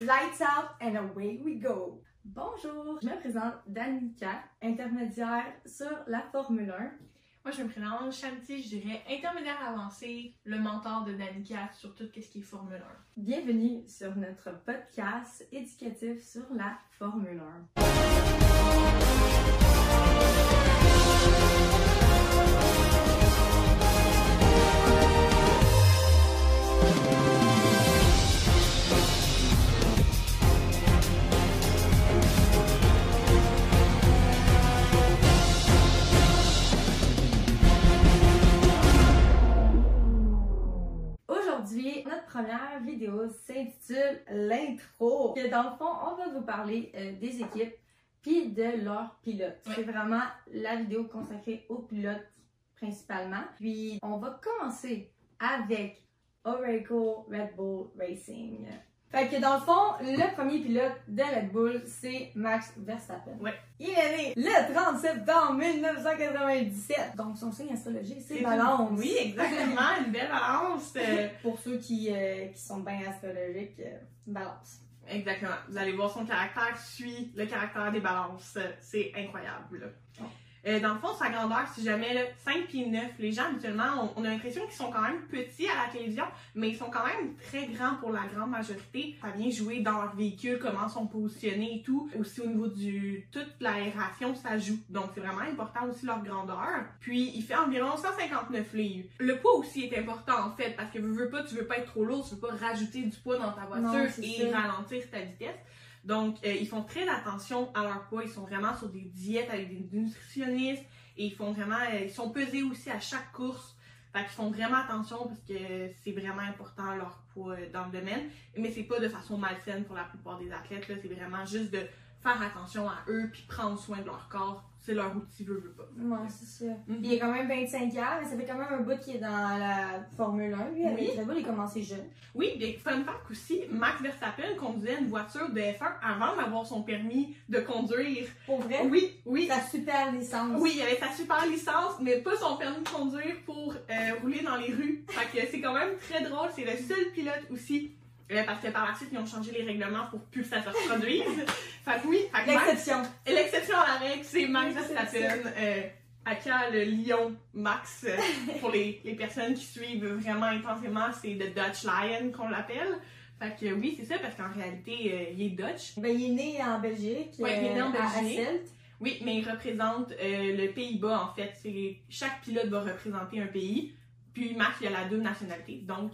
Lights out and away we go. Bonjour, je me présente Danica, intermédiaire sur la Formule 1. Moi, je me présente Shanti, je dirais intermédiaire avancé, le mentor de Danica sur tout ce qui est Formule 1. Bienvenue sur notre podcast éducatif sur la Formule 1. Première vidéo s'intitule l'intro. Que Dans le fond, on va vous parler euh, des équipes puis de leurs pilotes. Oui. C'est vraiment la vidéo consacrée aux pilotes principalement. Puis on va commencer avec Oracle Red Bull Racing. Fait que dans le fond, le premier pilote de Red Bull, c'est Max Verstappen. Ouais. Il est né le 30 septembre 1997. Donc son signe astrologique, c'est balance. Oui, exactement, une belle balance. euh, Pour ceux qui, euh, qui sont bien astrologiques, euh, balance. exactement. Vous allez voir son caractère suit le caractère des balances. C'est incroyable. là. Oh. Euh, dans le fond, sa grandeur, si jamais là, 5 pieds 9, les gens habituellement, on, on a l'impression qu'ils sont quand même petits à la télévision, mais ils sont quand même très grands pour la grande majorité. Ça vient jouer dans leur véhicule, comment ils sont positionnés et tout. Aussi au niveau du toute l'aération, ça joue. Donc c'est vraiment important aussi leur grandeur. Puis il fait environ 159 livres. Le poids aussi est important en fait, parce que veux, veux pas, tu veux pas être trop lourd, tu veux pas rajouter du poids dans ta voiture Non, et ça. ralentir ta vitesse. Donc, euh, ils font très attention à leur poids. Ils sont vraiment sur des diètes avec des nutritionnistes et ils font vraiment, euh, ils sont pesés aussi à chaque course. Fait qu'ils font vraiment attention parce que c'est vraiment important leur poids euh, dans le domaine. Mais c'est pas de façon malsaine pour la plupart des athlètes. C'est vraiment juste de faire attention à eux puis prendre soin de leur corps. C'est leur outil, veut, veut pas. Ouais, c'est ça. Mhm. Il est quand même 25 ans, mais ça fait quand même un bout qu'il est dans la Formule 1. Lui, avec Oui. Red Bull, il a commencé jeune. Oui, bien, fun fact aussi, Max Verstappen conduisait une voiture de F1 avant d'avoir son permis de conduire. Pour vrai, Oui, oui. sa super licence. Oui, il avait sa super licence, mais pas son permis de conduire pour euh, rouler dans les rues. Fait que c'est quand même très drôle. C'est le seul pilote aussi. Euh, parce que par la suite, ils ont changé les règlements pour plus que ça se reproduise. fait que oui, L'exception. l'exception à la règle, c'est Max. Verstappen. Euh, aka le lion Max, euh, pour les, les personnes qui suivent vraiment intensément, c'est le Dutch Lion qu'on l'appelle. Fait que oui, c'est ça, parce qu'en réalité, euh, il est Dutch. Ben, il est né en Belgique. Ouais, il est né en à Belgique. Oui, mais il représente le Pays-Bas en fait. Chaque pilote va représenter un pays. Puis Max, il a la double nationalité, donc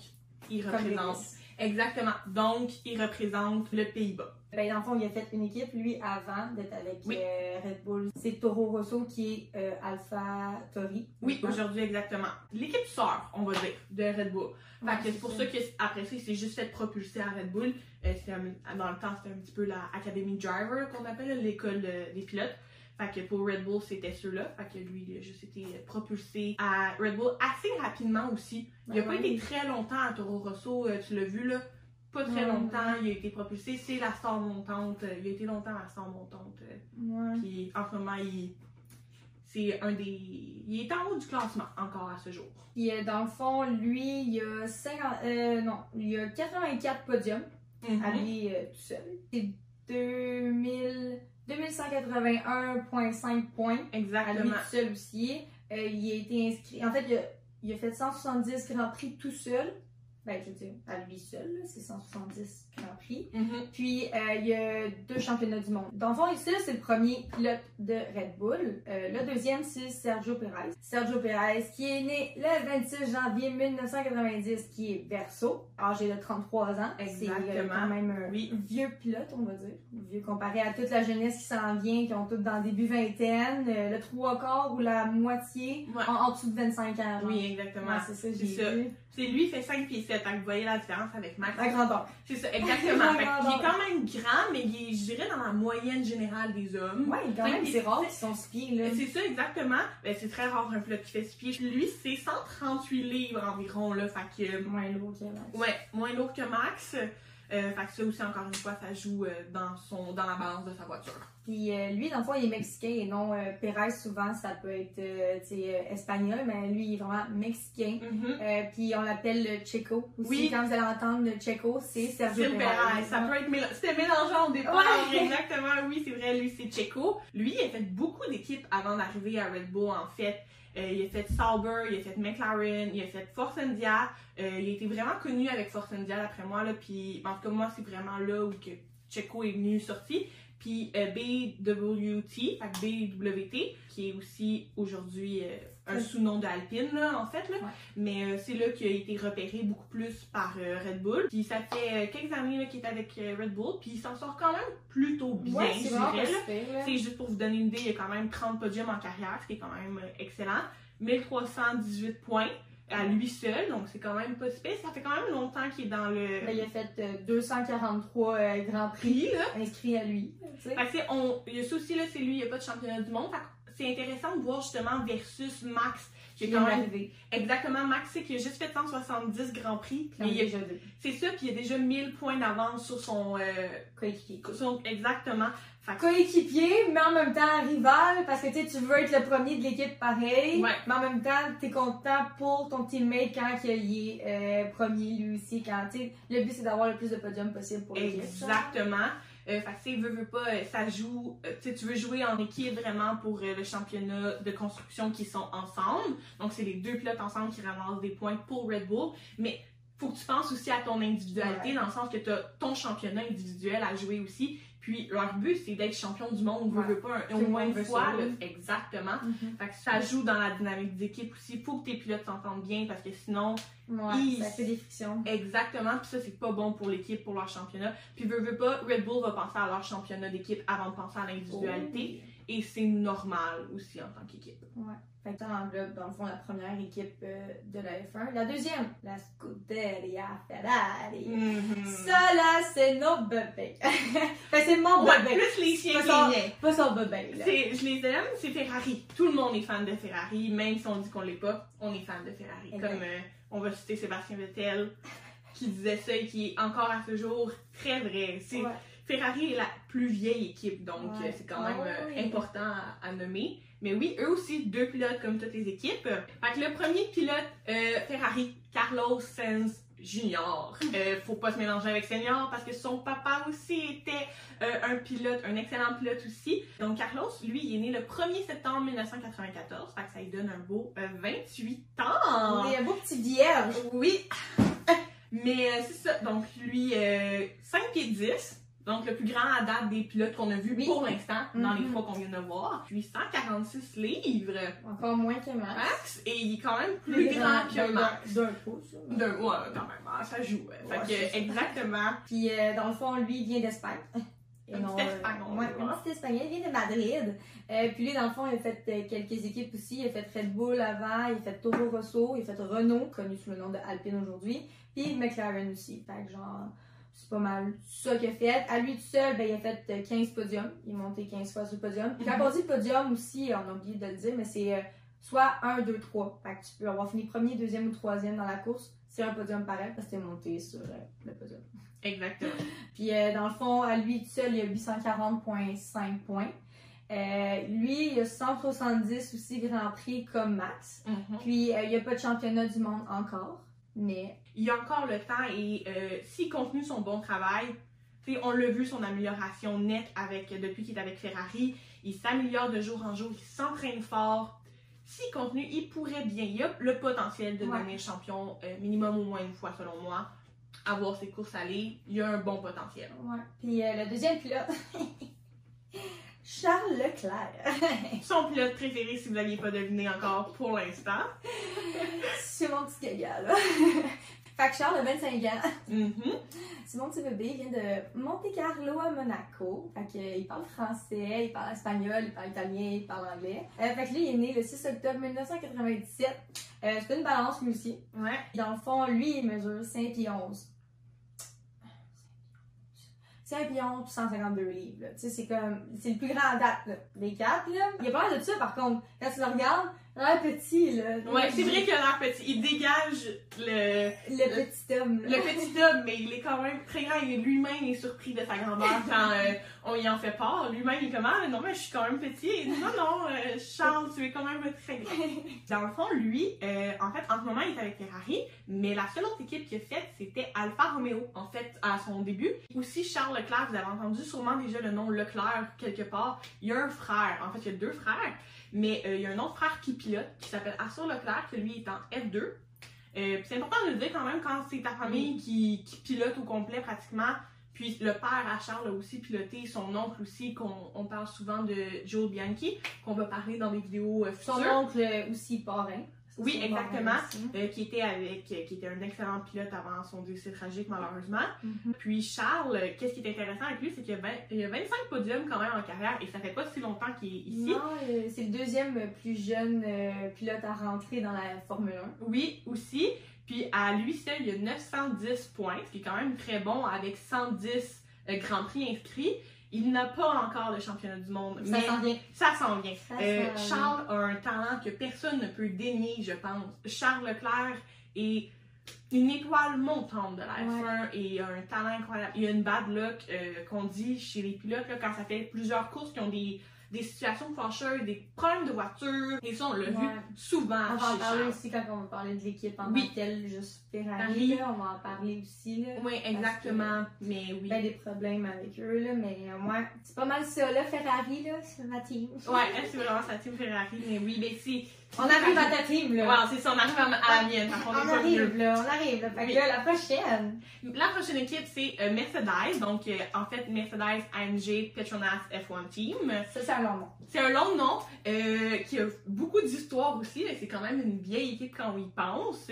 il représente. Exactement. Donc il représente le Pays-Bas. Ben, dans le fond, il a fait une équipe, lui, avant d'être avec Oui. euh, Red Bull. C'est Toro Rosso qui est euh, Alpha Tori. Oui, aujourd'hui exactement. L'équipe sœur, on va dire, de Red Bull. Fait Ouais, que c'est pour ça. ça que après ça, il s'est juste fait propulser à Red Bull. Euh, un- dans le temps, c'était un petit peu la Academy Driver qu'on appelle l'école euh, des pilotes. Fait que pour Red Bull, c'était ceux-là. Fait que lui, il a juste été propulsé à Red Bull assez rapidement aussi. Il a Ben pas oui. été très longtemps à Toro Rosso, euh, tu l'as vu là. Pas très longtemps, il a été propulsé. C'est la star montante. euh, Il a été longtemps la star montante. euh, Ouais. Puis en ce moment, il. C'est un des. Il est en haut du classement encore à ce jour. Euh, dans le fond, lui, il a 50, euh, non, il a 84 podiums à lui euh, tout seul. C'est 2000, 2181,5 points à lui Exactement. tout seul aussi. Euh, il a été inscrit. En fait, il a, il a fait 170 Grands Prix tout seul. Ben, je veux dire, à lui seul, c'est 170 Grands Prix. Mhm. Puis, euh, il y a deux championnats du monde. Dans le fond, ici, c'est le premier pilote de Red Bull. Euh, le deuxième, c'est Sergio Perez. Sergio Perez, qui est né le 26 janvier 1990, qui est verso, âgé de 33 ans. C'est euh, Exactement. quand même un Oui. vieux pilote, on va dire. Vieux comparé à toute la jeunesse qui s'en vient, qui ont toutes dans le début vingtaine, euh, le trois quarts ou la moitié Ouais. en, en dessous de 25 ans. genre. Oui, exactement. Ouais, c'est ça, j'ai. C'est lui, il fait 5 pieds 7. Vous voyez la différence avec Max. La grandeur. C'est ça, exactement. Fait grandeur. est quand même grand, mais il est, je dirais, dans la moyenne générale des hommes. Ouais, quand même, c'est rare qu'ils sont spiés, là. C'est ça, exactement. Ben, c'est très rare un pilote qui fait 6 pieds. Lui, c'est 138 livres environ, là. Fait que, Moins lourd que Max. ouais, moins lourd que Max. Euh, fait que ça aussi, encore une fois, ça joue euh, dans, son, dans la balance de sa voiture. Puis euh, lui, dans le fond, il est mexicain et non euh, Perez, souvent, ça peut être euh, euh, espagnol, mais lui, il est vraiment mexicain. Mhm. Euh, puis on l'appelle le Checo aussi. Oui. Quand vous allez entendre le Checo, c'est Sergio Perez. Perez, ça peut être méla- C'était mélangeant au départ. Ouais. Exactement, oui, c'est vrai, lui, c'est Checo. Lui, il a fait beaucoup d'équipes avant d'arriver à Red Bull, en fait. Il a fait Sauber, il a fait McLaren, il a fait Force India. Il a été vraiment connu avec Force India, d'après moi, là. Puis, en tout cas, moi, c'est vraiment là où que Checo est venu sorti. Puis euh, BWT, fait BWT, qui est aussi aujourd'hui euh, un sous-nom de Alpine, là, en fait. Là. Ouais. Mais euh, c'est là qu'il a été repéré beaucoup plus par euh, Red Bull. Puis ça fait quelques années qu'il est avec Red Bull, puis il s'en sort quand même plutôt bien, Ouais, je dirais. C'est juste pour vous donner une idée, il y a quand même 30 podiums en carrière, ce qui est quand même excellent. 1318 points à lui seul, donc c'est quand même pas super. Ça fait quand même longtemps qu'il est dans le Là, il a fait euh, 243 euh, Grands Prix là. inscrits à lui. Fait on, il y a ça aussi, là, c'est lui, il n'y a pas de championnat du monde. C'est intéressant de voir justement versus Max, qui est Il quand même arrivé. exactement Max, c'est qu'il a juste fait 170 Grands Prix. Puis il a- c'est ça, puis il a déjà 1000 points d'avance sur son, euh, Coéquipier. son- Exactement. Coéquipier, mais en même temps rival, parce que tu veux être le premier de l'équipe pareil. Ouais. Mais en même temps, t'es content pour ton teammate quand il est euh, premier lui aussi. Quand, le but c'est d'avoir le plus de podiums possible pour l'équipe. Exactement. Euh, fait veux, veux pas, euh, ça joue. euh, tu veux jouer en équipe vraiment pour euh, le championnat de construction qui sont ensemble. Donc, c'est les deux pilotes ensemble qui ramassent des points pour Red Bull. Mais faut que tu penses aussi à ton individualité, Ouais. dans le sens que tu as ton championnat individuel à jouer aussi. Puis, leur but, c'est d'être champion du monde. Ouais. veux pas, un- au moins une veut fois. là. Exactement. Mhm. Fait que ça joue dans la dynamique d'équipe aussi. Faut que tes pilotes s'entendent bien parce que sinon, Ouais, Ils- ça fait des frictions. Exactement, puis ça c'est pas bon pour l'équipe, pour leur championnat. Puis veux, veux pas, Red Bull va penser à leur championnat d'équipe avant de penser à l'individualité, et c'est normal aussi en tant qu'équipe. Ouais. Fait que ça englobe, dans le fond, la première équipe euh, de la F1. La deuxième, la Scuderia Ferrari. Ça, là, c'est nos bébés. fait c'est mon Ouais, bébé. plus les chiens Pas son, qui pas son bébé, là. C'est- Je les aime, c'est Ferrari. Tout le monde est fan de Ferrari, même si on dit qu'on l'est pas, on est fan de Ferrari. Comme euh, on va citer Sébastien Vettel qui disait ça et qui est encore à ce jour très vrai. C'est Ouais. Ferrari est la plus vieille équipe, donc Ouais. euh, c'est quand Ah même oui. important à, à nommer. Mais oui, eux aussi, deux pilotes comme toutes les équipes. Fait que le premier pilote euh, Ferrari, Carlos Sainz Junior. Euh, faut pas se mélanger avec Senior parce que son papa aussi était euh, un pilote, un excellent pilote aussi. Donc Carlos, lui, il est né le 1er septembre 1994. Fait que ça lui donne un beau euh, 28 ans. Est un beau petit vierge. Oui. Mais c'est ça. Donc, lui, euh, 5 pieds 10. Donc, le plus grand à date des pilotes qu'on a vu Oui. pour l'instant, dans les Mhm. fois qu'on vient de voir. Puis, 146 livres, Encore moins que Max. max. Et il est quand même plus grand que Max. D'un pouce. D'un, ouais, quand même, hein, ça joue. ouais. Fait que, exactement. Puis, euh, dans le fond, lui, il vient d'Espagne. Et Un non, petit euh, Espagnol, ouais, ouais. un petit espagnol, il vient de Madrid. Euh, puis lui, dans le fond, il a fait euh, quelques équipes aussi. Il a fait Red Bull avant, il a fait Toro Rosso, il a fait Renault, connu sous le nom de Alpine aujourd'hui, puis McLaren aussi. Fait que genre, c'est pas mal ça qu'il a fait. À lui tout seul, ben, il a fait euh, 15 podiums. Il est monté 15 fois sur le podium. Puis quand Mhm. on dit podium aussi, on a oublié de le dire, mais c'est euh, soit 1, 2, 3. Fait que tu peux avoir fini premier, deuxième ou troisième dans la course. C'est un podium pareil parce que t'es monté sur euh, le podium. Exactement. Puis euh, dans le fond, à lui tout seul, il a 840,5 points. Euh, lui, il a 170 aussi Grand Prix comme Max. Mhm. Puis euh, il n'y a pas de championnat du monde encore. Mais il y a encore le temps et euh, s'il continue son bon travail, on l'a vu son amélioration nette avec depuis qu'il est avec Ferrari, il s'améliore de jour en jour, il s'entraîne fort. S'il continue, il pourrait bien, il a le potentiel de Ouais. devenir champion euh, minimum au moins une fois selon moi. Avoir ses courses allées, il y a un bon potentiel. ouais. Puis euh, le deuxième pilote, Charles Leclerc. Son pilote préféré, si vous n'aviez pas deviné encore pour l'instant. C'est mon petit gaga là. Fait que Charles a 25 ans. C'est mon petit bébé, il vient de Monte Carlo à Monaco. Fait que, euh, il parle français, il parle espagnol, il parle italien, il parle anglais. Euh, fait que lui, il est né le 6 octobre 1997. Euh, c'est une balance lui aussi. Ouais. Dans le fond, lui, il mesure 5 pieds 11. 5 pieds 11 puis 152 livres. Tu sais, c'est comme. C'est le plus grand date, là, des quatre, là. Il a pas l'air de ça, par contre. Quand tu le regardes, Ah, petit, là. Ouais, c'est vrai qu'il a l'air petit. Il dégage le, Le petit homme, le petit homme, mais il est quand même très grand. Lui-même est surpris de sa grandeur quand euh, on y en fait part. Lui-même, il est comme, ah, non, mais je suis quand même petit. Il dit, non, non, euh, Charles, tu es quand même très grand. Dans le fond, lui, euh, en fait, en ce moment, il est avec Ferrari, mais la seule autre équipe qu'il a faite, c'était Alfa Romeo, en fait, à son début. Aussi, Charles Leclerc, vous avez entendu sûrement déjà le nom Leclerc quelque part. Il y a un frère, en fait, il y a deux frères, mais euh, il y a un autre frère qui pilote, qui s'appelle Arthur Leclerc, que lui est en F2. Euh, c'est important de le dire quand même quand c'est ta famille qui, qui pilote au complet pratiquement. Puis le père à Charles a aussi piloté, son oncle aussi, qu'on on parle souvent de Joe Bianchi, qu'on va parler dans des vidéos euh, Son futures. oncle euh, aussi parrain. Oui, exactement. Euh, qui était avec, euh, qui était un excellent pilote avant son décès tragique malheureusement. Mhm. Puis Charles, euh, qu'est-ce qui est intéressant avec lui, c'est qu'il y a, 20 il y a 25 podiums quand même en carrière et ça fait pas si longtemps qu'il est ici. Non, c'est le deuxième plus jeune pilote à rentrer dans la Formule 1. Oui, aussi. Puis à lui seul, il y a 910 points, ce qui est quand même très bon avec 110 euh, Grands Prix inscrits. Il n'a pas encore le championnat du monde, Ça mais s'en vient. ça s'en vient. Ça Euh, s'en. Charles a un talent que personne ne peut dénier, je pense. Charles Leclerc est une étoile montante de la F1 et a un talent incroyable. Il y a une bad luck euh, qu'on dit chez les pilotes là, quand ça fait plusieurs courses qui ont des, des situations fâcheuses, des problèmes de voiture. Et ça, on l'a vu Ouais. souvent On va en parler aussi quand on va parler de l'équipe en Oui. tant juste Ferrari. Là, on va en parler aussi. Là. Oui, exactement. Mais oui. Ben, des problèmes avec eux, là, mais euh, moi, c'est pas mal ça, là, Ferrari, là, c'est ma team. Ouais, c'est vraiment sa team Ferrari. Mais oui, mais c'est. On arrive à ta team, là. Ouais, c'est ça, on arrive à, la mienne. on arrive, là, on arrive, là. Fait que Oui. là, la prochaine. La prochaine équipe, c'est euh, Mercedes. Donc, euh, en fait, Mercedes AMG Petronas F1 Team. Ça, c'est un long nom. C'est un long nom euh, qui a beaucoup d'histoire aussi. mais C'est quand même une vieille équipe quand on y pense.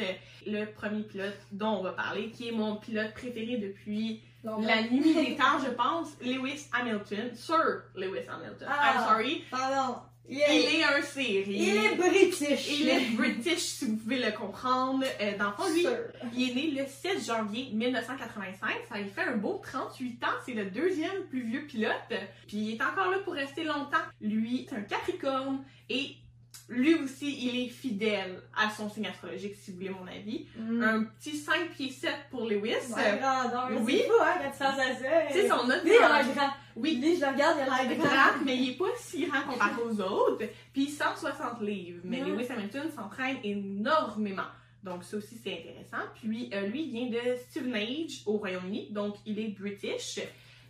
Le premier pilote dont on va parler, qui est mon pilote préféré depuis la nuit des temps, je pense, Lewis Hamilton. Sir Lewis Hamilton. Ah. I'm sorry. Pardon. Il Il est, un série. il est british. Il est British, si vous pouvez le comprendre. Euh, dans le fond, lui, il est né le 7 janvier 1985. Ça lui fait un beau 38 ans. C'est le deuxième plus vieux pilote. Puis il est encore là pour rester longtemps. Lui, c'est un Capricorne et lui aussi, il est fidèle à son signe astrologique, si vous voulez mon avis. Mm. Un petit 5 pieds 7 pour Lewis. Ouais, grandeur. oui. C'est fou, hein, quand tu penses à ça. C'est son autre Lui, il a l'air grand. Oui, Lui, je le regarde, il a l'air grand. grand, mais il est pas si grand comparé aux autres. Puis 160 livres. Mais Ouais. Lewis Hamilton s'entraîne énormément. Donc ça aussi c'est intéressant. Puis euh, lui il vient de Stevenage au Royaume-Uni, donc il est British.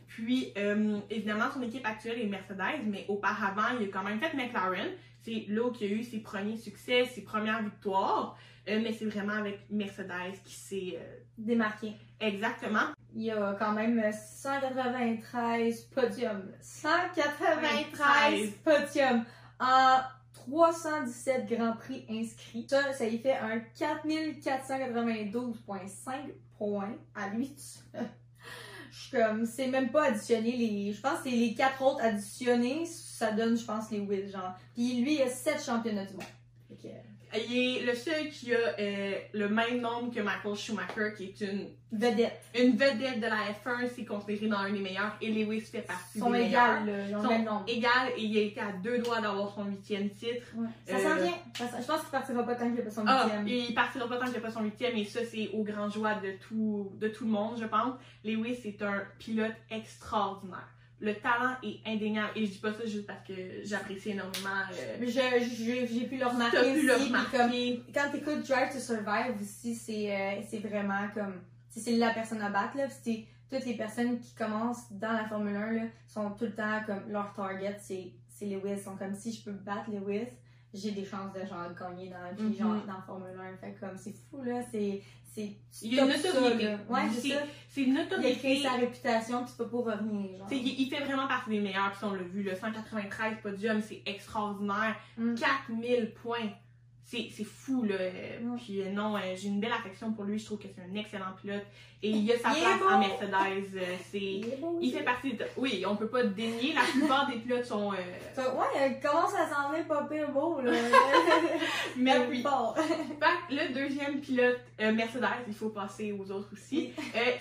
Puis euh, évidemment son équipe actuelle est Mercedes, mais auparavant il a quand même fait McLaren. C'est là où il a eu ses premiers succès, ses premières victoires. Euh, mais c'est vraiment avec Mercedes qui s'est euh, Démarqué. exactement. Il y a quand même 193 podiums. 193 podiums en 317 Grands Prix inscrits. Ça, ça y fait un 4492,5 points à lui tout. Je suis comme, c'est même pas additionné les. Je pense que c'est les quatre autres additionnés, ça donne, je pense, les wins, genre. Puis lui, il a 7 championnats du monde. Fait que, Il est le seul qui a euh, le même nombre que Michael Schumacher, qui est une vedette. Une vedette de la F1, c'est considéré dans un des meilleurs et Lewis fait partie Ils sont des égales, meilleurs. ils ont Ils le même sont nombre. égales et il a été à deux doigts d'avoir son huitième titre. Ouais. Ça Euh, s'en vient. Ça s'en- je pense qu'il partira pas tant qu'il n'y a pas son Ah, huitième. et il partira pas tant qu'il n'a pas son huitième et ça c'est au grand joie de tout, de tout le monde, je pense. Lewis est un pilote extraordinaire. Le talent est indéniable et je dis pas ça juste parce que j'apprécie énormément. euh, J'ai pu le remarquer T'as pu le remarquer. comme, quand t'écoutes Drive to Survive aussi, c'est euh, c'est vraiment comme, c'est la personne à battre, là, c'est toutes les personnes qui commencent dans la Formule 1, là, sont tout le temps comme, leur target, c'est c'est Lewis, ils sont comme, si je peux battre Lewis, j'ai des chances de, genre, gagner dans la vie, Mhm. genre, dans la Formule 1, fait comme, c'est fou, là, c'est, c'est, Il y a une là. Ouais, c'est C'est- une Il a créé sa réputation, puis c'est pas pour rien, genre. Il, il fait vraiment partie des meilleurs, puis on l'a vu, le 193 podium, c'est extraordinaire. Mm. 4000 points. C'est c'est fou, là. Puis euh, non, euh, j'ai une belle affection pour lui. Je trouve que c'est un excellent pilote. Et il a sa Il place en Mercedes. euh, c'est... Il beau Il fait partie de... Oui, on peut pas dénier. La plupart des pilotes sont... Ça- Ouais, elle commence à s'en venir pas pire beau, là? Mais le deuxième pilote Mercedes, il faut passer aux autres aussi,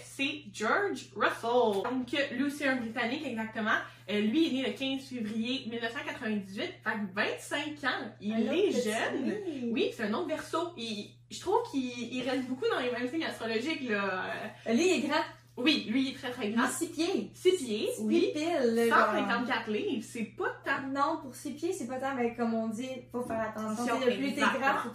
c'est George Russell. Donc, lui aussi un Britannique, exactement. Euh, lui est né le 15 février 1998, fait que 25 ans. Il Un est petit jeune. oui. Oui, c'est un autre verso. Il- je trouve qu'il il reste beaucoup dans les mêmes signes astrologiques. Là. Euh, Lui, il est grand. Oui, lui, il est très très Il grand. est 6 pieds. 6 pieds, Six oui. pile, là, genre. 154 livres, c'est pas tant. Non, pour 6 pieds, c'est pas tant, mais comme on dit, faut faire attention. Le plus t'es grand, faut,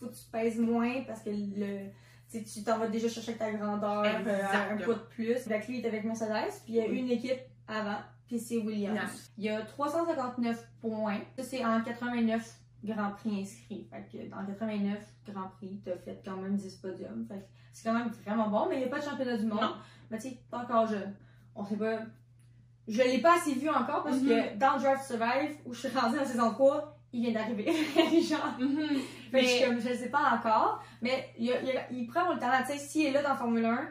faut que tu pèses moins parce que le, tu sais, tu t'en vas déjà chercher ta grandeur euh, un poids de plus. Lui, il est avec Mercedes, puis il y a Oui. une équipe avant, puis c'est Williams. Il y a 359 points. Ça, c'est en 89 Grands Prix inscrits. Fait que dans 89 Grands Prix, t'as fait quand même 10 podiums. Fait que c'est quand même vraiment bon, mais il n'y a pas de championnat du monde. Non. Mais tu sais, encore jeune. On sait pas. Je l'ai pas assez vu encore parce que dans Drive Survive, où je suis rendue en saison 3, il vient d'arriver. Genre. Fait que je, Mais- suis comme, je sais pas encore. Mais il, il, prend le talent. Tu sais, s'il est là dans Formule 1, je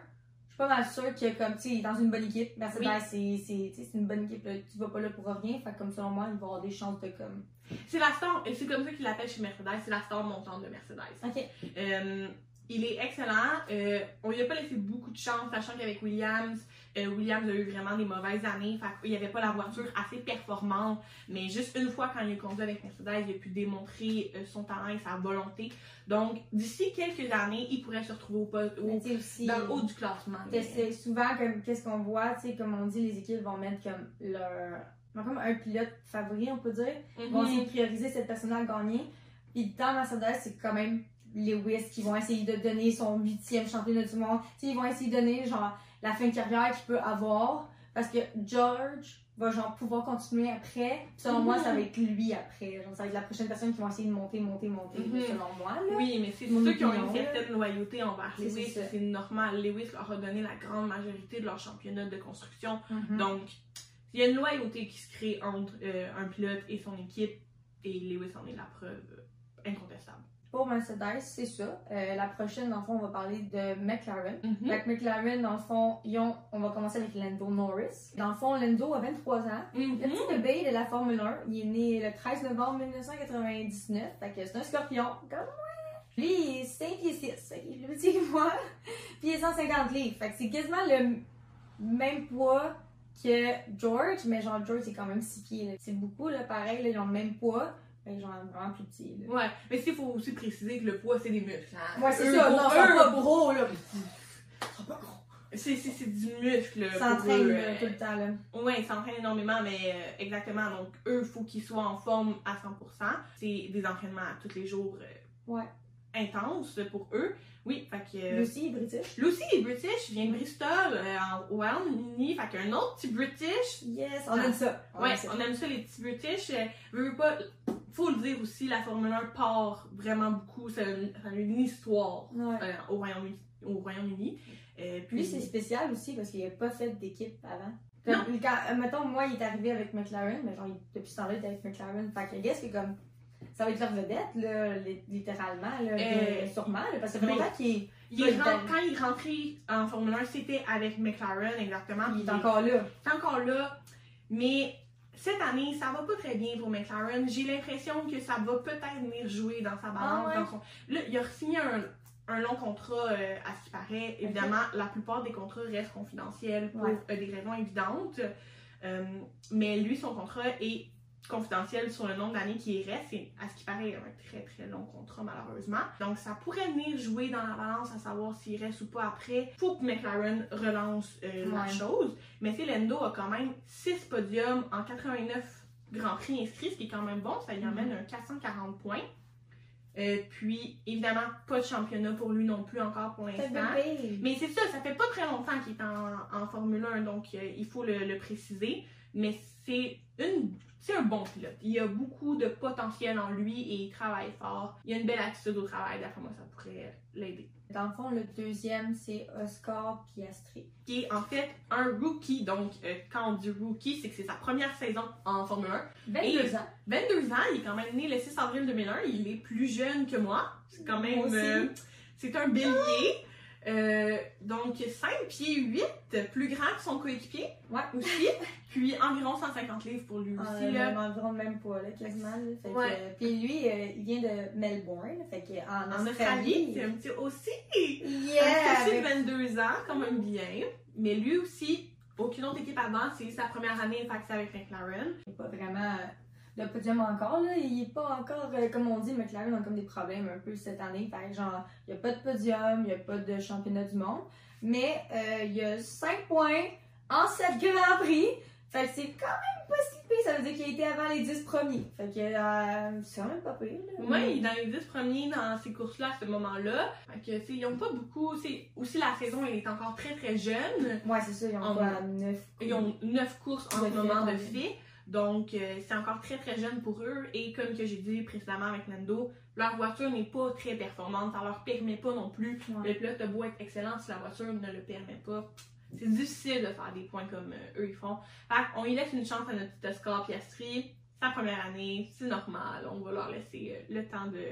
suis pas mal sûre que comme tu sais, dans une bonne équipe. Mercedes, Oui. c'est- c'est une bonne équipe. Là. Tu vas pas là pour rien. Fait que comme selon moi, il va avoir des chances de comme. C'est la star, et c'est comme ça qu'il l'appelle chez Mercedes, c'est la star montante de Mercedes. Ok. Euh, il est excellent. Euh, on lui a pas laissé beaucoup de chance, sachant qu'avec Williams, euh, Williams a eu vraiment des mauvaises années. Fait qu'il n'y avait pas la voiture assez performante. Mais juste une fois, quand il a conduit avec Mercedes, il a pu démontrer euh, son talent et sa volonté. Donc, d'ici quelques années, il pourrait se retrouver au, poste- au- aussi. dans le haut du classement. c'est souvent comme qu'est-ce qu'on voit, tu sais, comme on dit, les équipes vont mettre comme leur. comme un pilote favori, on peut dire. Ils vont essayer Mhm. de prioriser cette personne à gagner. Puis dans Mercedes, c'est quand même Lewis qui vont essayer de donner son huitième championnat du monde. Tu sais, ils vont essayer de donner genre la fin de carrière qu'il peut avoir. Parce que George va genre pouvoir continuer après. Selon moi, ça va être lui après. Genre, ça va être la prochaine personne qui va essayer de monter, monter, monter, Mhm. selon moi. Là. Oui, mais c'est ceux qui ont une certaine loyauté envers Lewis. C'est normal. Lewis leur a donné la grande majorité de leur championnat de construction. Mhm. Donc, il y a une loyauté qui se crée entre euh, un pilote et son équipe, et Lewis en est la preuve euh, incontestable. Pour Mercedes, c'est ça. Euh, la prochaine, dans le fond, on va parler de McLaren. Mhm. Que McLaren, dans le fond, ils ont, on va commencer avec Lando Norris. Dans le fond, Lando a 23 ans. Mhm. Le petit bébé de la Formule 1, il est né le 13 novembre 1999. Fait que c'est un scorpion, comme moi. Lui, il est 5 pieds 6, il est plus petit que moi. Puis il est 150 livres. Fait que c'est quasiment le même poids que George, mais genre George, c'est quand même 6 pieds. C'est beaucoup, là, pareil, là, ils ont le même poids. Fait que genre vraiment plus petit. Là. Ouais, mais il faut aussi préciser que le poids, c'est des muscles. hein. Ouais, c'est ça. Non, eux, c'est pas gros, là. C'est c'est- c'est du muscle. Il pour s'entraîne eux, là, euh, tout le temps, là. Ouais, ils s'entraînent énormément, mais euh, exactement. Donc, eux, il faut qu'ils soient en forme à 100%. C'est des entraînements à tous les jours euh, Ouais. Intenses pour eux. Oui, fait que. Aussi, il est british. Lucy est British, vient de Bristol, euh, en- au Royaume-Uni, fait qu'un autre petit British. Yes, on aime ça. On Ouais, aime ça. on aime ça les petits British. Euh, veux, veux pas, faut le dire aussi, la Formule 1 part vraiment beaucoup, a une, histoire Ouais. euh, au Royaume-Uni. Au Royaume-Uni. Euh, puis Lui, c'est spécial aussi parce qu'il n'a pas fait d'équipe avant. Non. Quand, euh, mettons, moi, il est arrivé avec McLaren, mais genre, depuis ce temps-là, il est avec McLaren. Fait que, guess que comme, ça va être leur vedette, là, li- littéralement, là, Euh, sûrement, là, parce que qu'il est, il est il- quand il est rentré en Formule 1, c'était avec McLaren, exactement. il est encore là. est encore là. Mais cette année, ça va pas très bien pour McLaren. J'ai l'impression que ça va peut-être venir jouer dans sa balance. Ah ouais? dans son... Là, il a signé un, un long contrat euh, à ce qui paraît. Évidemment, la plupart des contrats restent confidentiels pour Ouais. euh, des raisons évidentes. Euh, mais lui, son contrat est confidentiel sur le nombre d'années qui reste. C'est à ce qui paraît un très très long contrat malheureusement. Donc ça pourrait venir jouer dans la balance à savoir s'il reste ou pas après. Faut que McLaren relance euh, la chose. Mais Lando a quand même 6 podiums en 89 Grands Prix inscrits, ce qui est quand même bon. Ça lui Mhm. amène un 440 points. Euh, puis évidemment, pas de championnat pour lui non plus encore pour C'est l'instant. Mais c'est ça, ça fait pas très longtemps qu'il est en, en Formule 1, donc euh, il faut le, le préciser. mais c'est une c'est un bon pilote. Il a beaucoup de potentiel en lui et il travaille fort. Il a une belle attitude au travail, d'après moi, ça pourrait l'aider. Dans le fond, le deuxième, c'est Oscar Piastri. Qui est en fait un rookie. Donc, euh, quand on dit rookie, c'est que c'est sa première saison en Formule 1. 22 ans. 22 ans, il est quand même né le 6 avril 2001. Il est plus jeune que moi. C'est quand même. Euh, c'est un bélier. Euh, donc 5 pieds 8, plus grand que son coéquipier Ouais. aussi. Puis environ 150 livres pour lui aussi. là. même environ même pas, là, quasiment. Là. Fait que, Ouais. euh, puis lui, euh, il vient de Melbourne. Fait que en, En Australie, c'est un petit aussi. Yeah! Un petit avec- 22 ans, quand même bien. Mais lui aussi, aucune autre équipe avant, c'est sa première année, fait que c'est avec McLaren. Il n'est pas vraiment euh, le podium encore. Là. Il n'est pas encore, euh, comme on dit, McLaren a comme des problèmes un peu cette année. Fait que genre, il n'y a pas de podium, il n'y a pas de championnat du monde. Mais euh, il y a 5 points en 7 grands prix. Fait que c'est quand même pas si pire. Ça veut dire qu'il a été avant les 10 premiers. Fait que euh, c'est quand même pas pire. Là. Il est dans les 10 premiers dans ces courses-là à ce moment-là. Fait que, tu ils ont pas beaucoup. Aussi, la saison, elle est encore très très jeune. Ouais, c'est ça. Ils ont En- quoi, 9 Ils ont 9 courses en ce moment de fait. Donc, euh, c'est encore très très jeune pour eux. Et comme que j'ai dit précédemment avec Nando, leur voiture n'est pas très performante. Ça leur permet pas non plus. Ouais. Le pilote a beau être excellent si la voiture ne le permet pas. C'est difficile de faire des points comme euh, eux ils font. Fait on y laisse une chance à notre petit Oscar Piastri. Sa première année, c'est normal. On va leur laisser euh, le temps de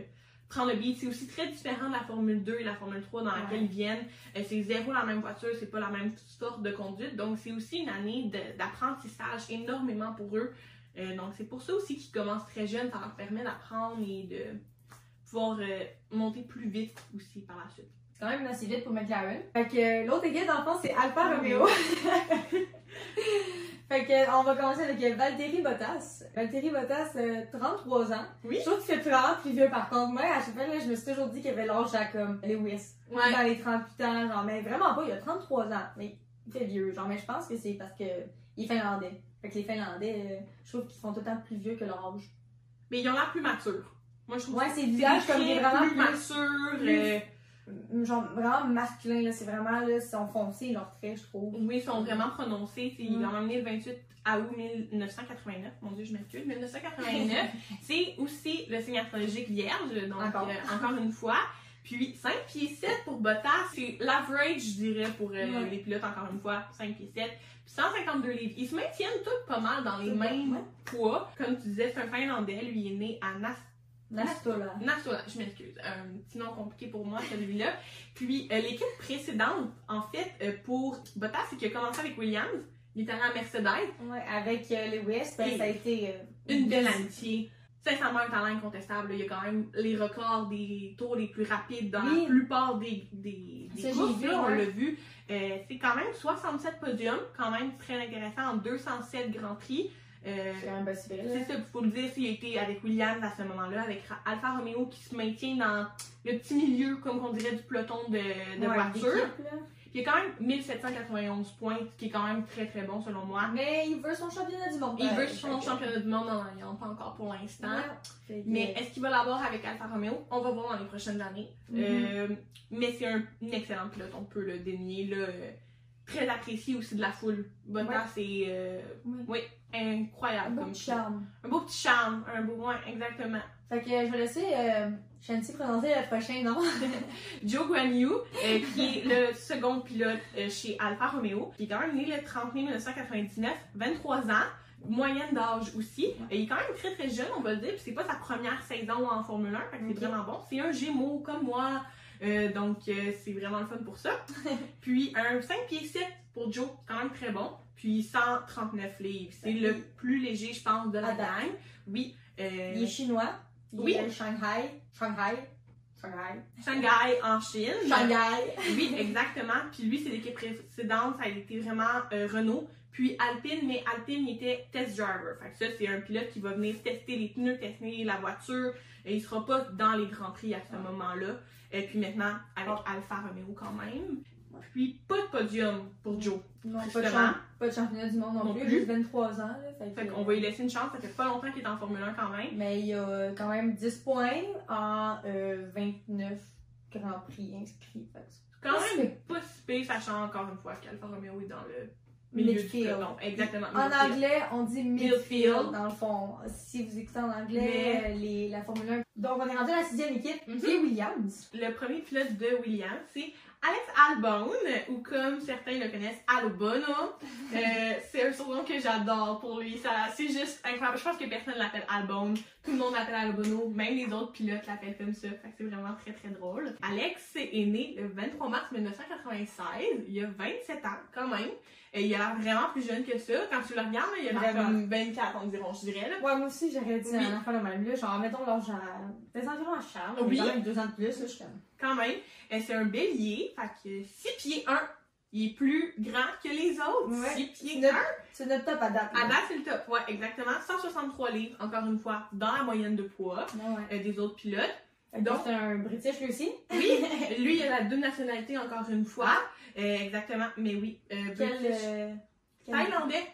prendre le beat. C'est aussi très différent de la Formule 2 et la Formule 3 dans laquelle Ouais. ils viennent. Euh, c'est zéro la même voiture, c'est pas la même sorte de conduite. Donc c'est aussi une année d'apprentissage énormément pour eux. Euh, donc c'est pour ça aussi qu'ils commencent très jeunes. Ça leur permet d'apprendre et de pouvoir euh, monter plus vite aussi par la suite. C'est quand même assez vite pour McLaren. Fait que euh, l'autre équipe, dans le fond, c'est Alfa Romeo. fait que, on va commencer avec euh, Valtteri Bottas. Valtteri Bottas, euh, 33 ans. Oui. Je trouve qu'il fait vraiment plus vieux par contre. Moi, à chaque fois, là, je me suis toujours dit qu'il avait l'âge à comme Lewis. Ouais. Dans les 38 ans, genre, mais vraiment pas, il a 33 ans. Mais il fait vieux, genre, mais je pense que c'est parce que il est finlandais. Fait que les Finlandais, euh, je trouve qu'ils font tout le temps plus vieux que leur âge. Mais ils ont l'air plus matures. Moi, je trouve Ouais, que c'est visage comme il est traits vraiment plus plus- mature. plus- euh, Genre, vraiment masculin, là. C'est vraiment, là, ils sont foncés, leurs traits, je trouve. oui, ils sont vraiment prononcés. C'est- Ils Mm. ont amené le 28 août 1989. Mon Dieu, je m'excuse. 1989. c'est aussi le signe astrologique vierge. Donc, Encore. euh, encore une fois. Puis 5 pieds 7 pour Bottas, c'est l'average, je dirais, pour euh, Ouais. les pilotes, encore une fois, 5 pieds 7. Puis 152 livres. Ils se maintiennent tous pas mal dans les Ouais. mêmes poids. Comme tu disais, c'est un Finlandais. Lui, il est né à Nas Nastola. Nasola, je m'excuse. Un petit nom compliqué pour moi, celui-là. Puis, euh, l'équipe précédente, en fait, euh, pour Bottas, c'est qu'il a commencé avec Williams. Il est allé à Mercedes. Ouais, avec euh, Lewis, ben, ça a été. euh, Une belle amitié. Sincèrement, un talent incontestable. Il y a quand même les records des tours les plus rapides dans Oui. la plupart des, des, courses. vu, là, on ouais. l'a vu. C'est quand même 67 podiums, quand même très intéressant en 207 Grands Prix. Euh, C'est quand même pas si vrai, là. C'est ça, il faut le dire, il a été avec Williams à ce moment-là, avec Alfa Romeo qui se maintient dans le petit milieu, comme on dirait, du peloton de, de Ouais. Puis il y a quand même 1791 points, ce qui est quand même très très bon selon moi. Mais il veut son championnat du monde. Il veut son championnat du monde en Alliance, pas encore pour l'instant. Ouais. Mais est-ce qu'il va l'avoir avec Alfa Romeo? On va voir dans les prochaines années. Mhm. Euh, mais c'est un, une excellente pilote, on peut le dénier. Là, euh, très apprécié aussi de la foule. Bottas, c'est euh, Oui. Oui, Un incroyable. beau comme petit charme. Un beau petit charme, un beau, ouais, exactement. Fait que je vais laisser euh, Shanti présenter le prochain nom. Joe Guanyu, euh, qui est le second pilote euh, chez Alfa Romeo, qui est quand même né le 30 mai 1999, 23 ans, moyenne d'âge aussi. Euh, il est quand même très très jeune, on va le dire, puis c'est pas sa première saison en Formule 1, fait que c'est vraiment bon. C'est un Gémeaux comme moi, euh, donc euh, c'est vraiment le fun pour ça. puis un 5 pieds 7 pour Joe, quand même très bon. Puis 139 livres, c'est le plus léger, je pense, de la gang. Oui. euh, Il est chinois. Il Oui. est à Shanghai. Shanghai. Shanghai. Shanghai en Chine. Shanghai. Oui, exactement. Puis lui, c'est l'équipe précédente, ça a été vraiment Renault. Puis Alpine, mais Alpine, était test driver. Fait que ça, c'est un pilote qui va venir tester les pneus, tester la voiture. Et il sera pas dans les grands prix à ce moment-là. Et puis maintenant, avec Alfa Romeo quand même. Puis pas de podium pour Joe. Non, pas de, pas championnat du monde non, Non plus. plus. Juste 23 ans. Là, fait Fait qu'on va lui laisser une chance. Ça fait pas longtemps qu'il est en Formule 1 quand même. Mais il y a quand même 10 points en euh, 29 Grands Prix inscrits. Quand même pas si pire, sachant encore une fois qu'Alfa Romeo est dans le Midfield. peloton. Exactement. En midfield. anglais, on dit midfield, Midfield. dans le fond. Si vous écoutez en anglais, Mais- les, la Formule 1. Donc, on est rendu à la sixième équipe, qui est Williams. Le premier pilote de Williams, c'est Alex Albon, ou comme certains le connaissent, Albono. Euh, c'est un surnom que j'adore pour lui. C'est juste incroyable. Je pense que personne l'appelle Albon. Tout le monde l'appelle Albono. Même les autres pilotes l'appellent comme ça. Fait que c'est vraiment très très drôle. Alex est né le 23 mars 1996. Il a 27 ans quand même. Et il a l'air vraiment plus jeune que ça. Quand tu le regardes, il a l'air comme 24 environ, je dirais. Là. Ouais, moi aussi, j'aurais dit Oui. un enfant le même. Là, genre, mettons l'âge à des environs à Charles. Oui. Quand même deux ans de plus, là, je suis comme. Quand même. Et c'est un bélier. Fait que 6 pieds 1. Il est plus grand que les autres. Ouais. 6 pieds C'est notre, 1. c'est notre top à date. À date, c'est le top. Ouais, exactement. 163 livres, encore une fois, dans la moyenne de poids Ouais, euh, des autres pilotes. Donc- c'est un British lui aussi. Oui, lui, il a la double nationalité, encore une fois. Euh, exactement, mais oui. Euh, Quel. British. quel- Thaïlandais.